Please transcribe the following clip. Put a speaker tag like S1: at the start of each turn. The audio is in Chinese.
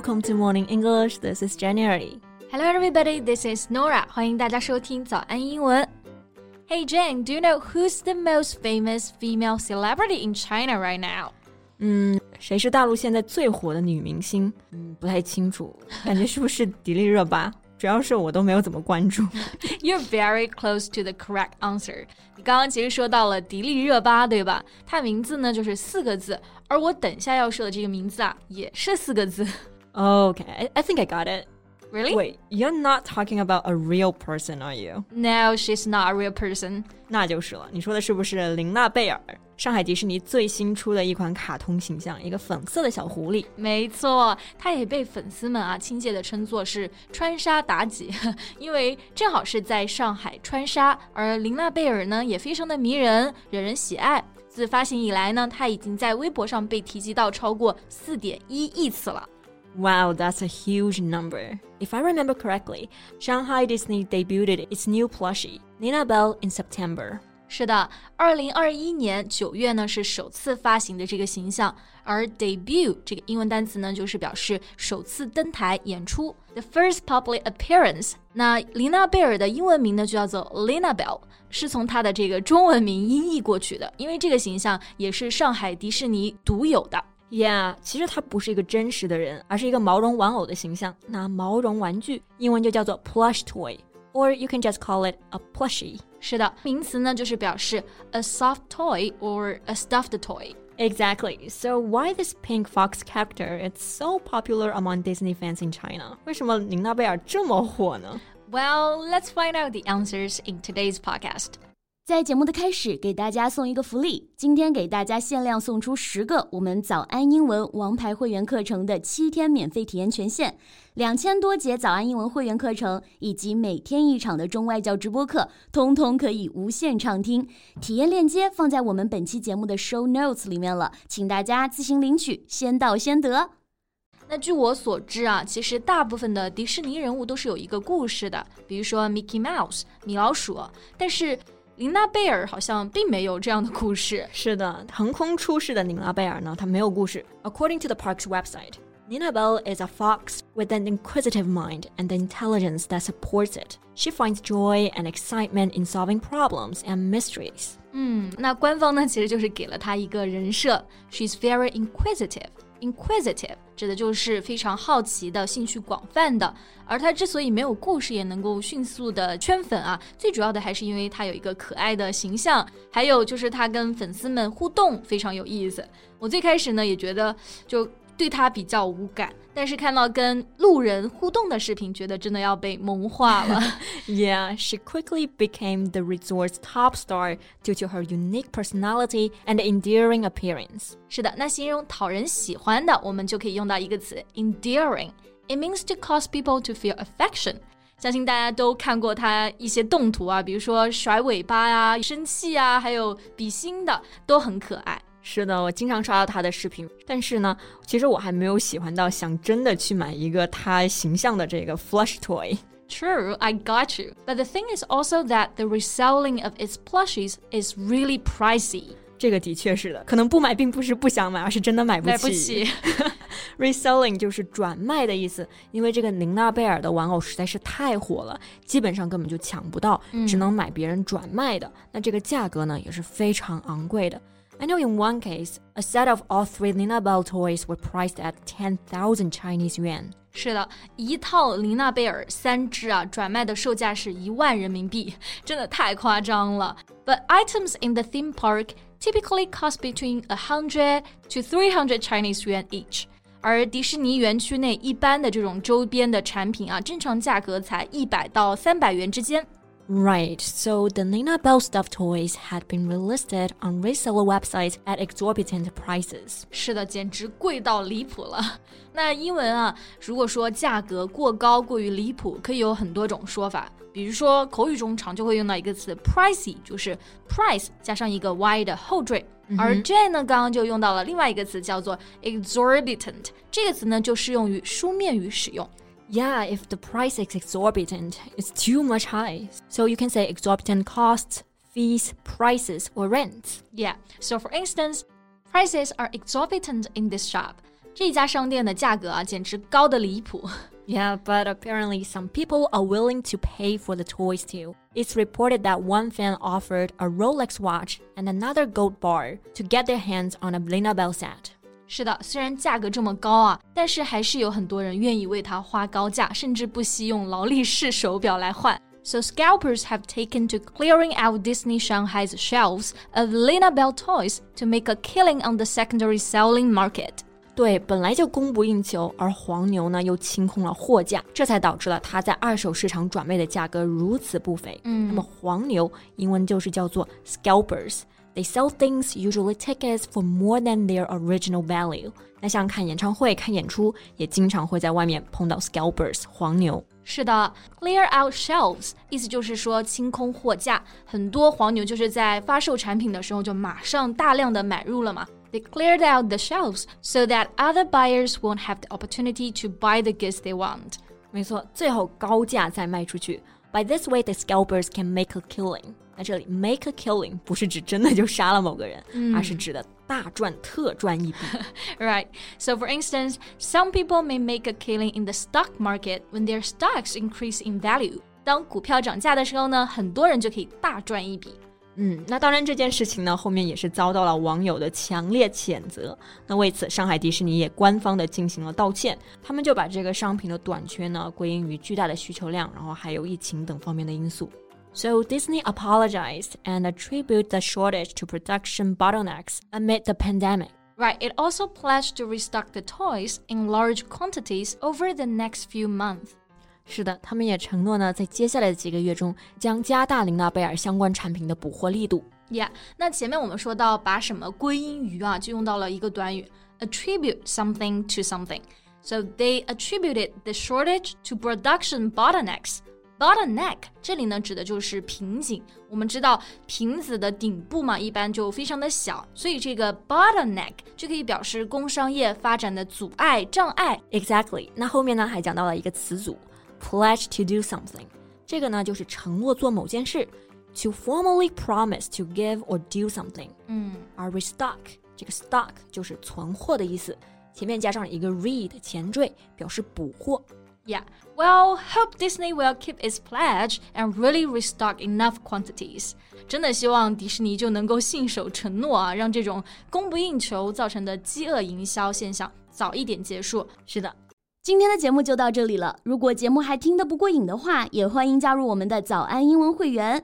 S1: Welcome to Morning English. This is January.
S2: Hello, everybody. This is Nora. 欢迎大家收听早安英文。Hey Jane, do you know who's the most famous female celebrity in China right now?
S1: 嗯，谁是大陆现在最火的女明星？嗯，不太清楚，感觉是不是迪丽热巴？主要是我都没有怎么关注。
S2: You're very close to the correct answer. 你刚刚其实说到了迪丽热巴，对吧？她名字呢就是四个字，而我等下要说的这个名字啊也是四个字。
S1: Okay, I, I think I got it.
S2: Really?
S1: Wait, you're not talking about a real person, are you?
S2: No, she's not a real person.
S1: 那就是了。你说的是不是琳娜贝尔？上海迪士尼最新出的一款卡通形象，一个粉色的小狐狸。
S2: 没错，它也被粉丝们啊亲切的称作是川沙妲己，因为正好是在上海川沙，而琳娜贝尔呢也非常的迷人，惹人喜爱。自发行以来呢，它已经在微博上被提及到超过四点一亿次了。
S1: Wow, that's a huge number. If I remember correctly, Shanghai Disney debuted its new plushie, Nina Bell, in September.
S2: 是的，二零二一年九月呢是首次发行的这个形象，而 debut 这个英文单词呢就是表示首次登台演出，the first public appearance。那琳娜贝尔的英文名呢就叫做 Lina Bell，是从她的这个中文名音译过去的，因为这个形象也是上海迪士尼独有的。
S1: Yeah，其实它不是一个真实的人，而是一个毛绒玩偶的形象。那毛绒玩具英文就叫做 plush toy，or you can just call it a plushie。
S2: 是的，名词呢就是表示 a soft toy or a stuffed
S1: toy。Exactly. So why this pink fox character? It's so popular among Disney fans in China. 为什么琳娜贝尔这么火呢？
S2: Well, let's find out the answers in today's podcast.
S3: 在节目的开始，给大家送一个福利。今天给大家限量送出十个我们早安英文王牌会员课程的七天免费体验权限，两千多节早安英文会员课程以及每天一场的中外教直播课，通通可以无限畅听。体验链接放在我们本期节目的 show notes 里面了，请大家自行领取，先到先得。
S2: 那据我所知啊，其实大部分的迪士尼人物都是有一个故事的，比如说 Mickey Mouse 米老鼠，但是。琳娜贝尔好像并没有这样的故事。
S1: 是的，横空出世的琳娜贝尔呢，她没有故事。According to the park's website, Nina Bell is a fox with an inquisitive mind and the intelligence that supports it. She finds joy and excitement in solving problems and mysteries.
S2: 嗯，那官方呢，其实就是给了她一个人设，She's very inquisitive. Inquisitive 指的就是非常好奇的、兴趣广泛的。而他之所以没有故事也能够迅速的圈粉啊，最主要的还是因为他有一个可爱的形象，还有就是他跟粉丝们互动非常有意思。我最开始呢也觉得就。对他比较无感，但是看到跟路人互动的视频，觉得真的要被萌化了。
S1: yeah, she quickly became the resort's top star due to her unique personality and endearing appearance.
S2: 是的，那形容讨人喜欢的，我们就可以用到一个词 endearing. It means to cause people to feel affection. 相信大家都看过他一些动图啊，比如说甩尾巴呀、生气啊，还有比心的，都很可爱。
S1: 是的，我经常刷到他的视频，但是呢，其实我还没有喜欢到想真的去买一个他形象的这个 flush toy。
S2: True, I got you. But the thing is also that the reselling of its plushies is really pricey.
S1: 这个的确是的，可能不买并不是不想买，而是真的买不起。
S2: 买不起。
S1: Reselling 就是转卖的意思，因为这个琳娜贝尔的玩偶实在是太火了，基本上根本就抢不到，只能买别人转卖的。那这个价格呢，也是非常昂贵的。I know in one case, a set of all three Lina Bell toys were priced at 10,000 Chinese yuan.
S2: 是的，一套琳娜贝尔三只啊，转卖的售价是一万人民币，真的太夸张了。But items in the theme park typically cost between a hundred to three hundred Chinese yuan each. 而迪士尼园区内一般的这种周边的产品啊，正常价格才一百到三百元之间。
S1: Right, so the Nina Bell stuffed toys had been relisted on reseller websites at exorbitant prices.
S2: 是的，简直贵到离谱了。那英文啊，如果说价格过高、过于离谱，可以有很多种说法。比如说口语中常就会用到一个词 pricey，就是 price 加上一个 y 的后缀。而 Jane 呢，刚刚就用到了另外一个词叫做 exorbitant，这个词呢就适用于书面语使用。
S1: yeah, if the price is exorbitant, it's too much high. So you can say exorbitant costs, fees, prices, or rents.
S2: Yeah. So for instance, prices are exorbitant in this shop. 这家商店的价格啊，简直高的离谱。
S1: Yeah, but apparently some people are willing to pay for the toys too. It's reported that one fan offered a Rolex watch and another gold bar to get their hands on a Lina Bell set.
S2: 是的，虽然价格这么高啊，但是还是有很多人愿意为它花高价，甚至不惜用劳力士手表来换。So scalpers have taken to clearing out Disney Shanghai's shelves of Lina Bell toys to make a killing on the secondary selling market.
S1: 对，本来就供不应求，而黄牛呢又清空了货架，这才导致了它在二手市场转卖的价格如此不菲。嗯，那么黄牛英文就是叫做 scalpers。They sell things, usually tickets, for more than their original value. 那像看演唱会、看演出，也经常会在外面碰到 scalpers 黄牛。
S2: 是的，clear out shelves 意思就是说清空货架。很多黄牛就是在发售产品的时候就马上大量的买入了嘛。They cleared out the shelves so that other buyers won't have the opportunity to buy the goods they want.
S1: 没错，最后高价再卖出去。By this way, the scalpers can make a killing. 那这里 make a killing 不是指真的就杀了某个人，嗯、而是指的大赚特赚一笔。
S2: right. So for instance, some people may make a killing in the stock market when their stocks increase in value. 当股票涨价的时候呢，很多人就可以大赚一笔。
S1: 嗯，那当然这件事情呢，后面也是遭到了网友的强烈谴责。那为此，上海迪士尼也官方的进行了道歉，他们就把这个商品的短缺呢归因于巨大的需求量，然后还有疫情等方面的因素。So Disney apologized and attributed the shortage to production bottlenecks amid the pandemic.
S2: Right, it also pledged to restock the toys in large quantities over the next few months.
S1: 是的，他们也承诺呢，在接下来的几个月中将加大琳娜贝尔相关产品的补货力度。
S2: Yeah，那前面我们说到把什么归因于啊，就用到了一个短语 attribute something to something. So they attributed the shortage to production bottlenecks. Bottleneck 这里呢指的就是瓶颈。我们知道瓶子的顶部嘛，一般就非常的小，所以这个 bottleneck 就可以表示工商业发展的阻碍、障碍。
S1: Exactly。那后面呢还讲到了一个词组。pledge to do something，这个呢就是承诺做某件事，to formally promise to give or do something。嗯，而 restock 这个 stock 就是存货的意思，前面加上一个 re 的前缀，表示补货。
S2: Yeah, well, hope Disney will keep its pledge and really restock enough quantities. 真的希望迪士尼就能够信守承诺啊，让这种供不应求造成的饥饿营销现象早一点结束。
S1: 是的。
S3: 今天的节目就到这里了。如果节目还听得不过瘾的话，也欢迎加入我们的早安英文会员。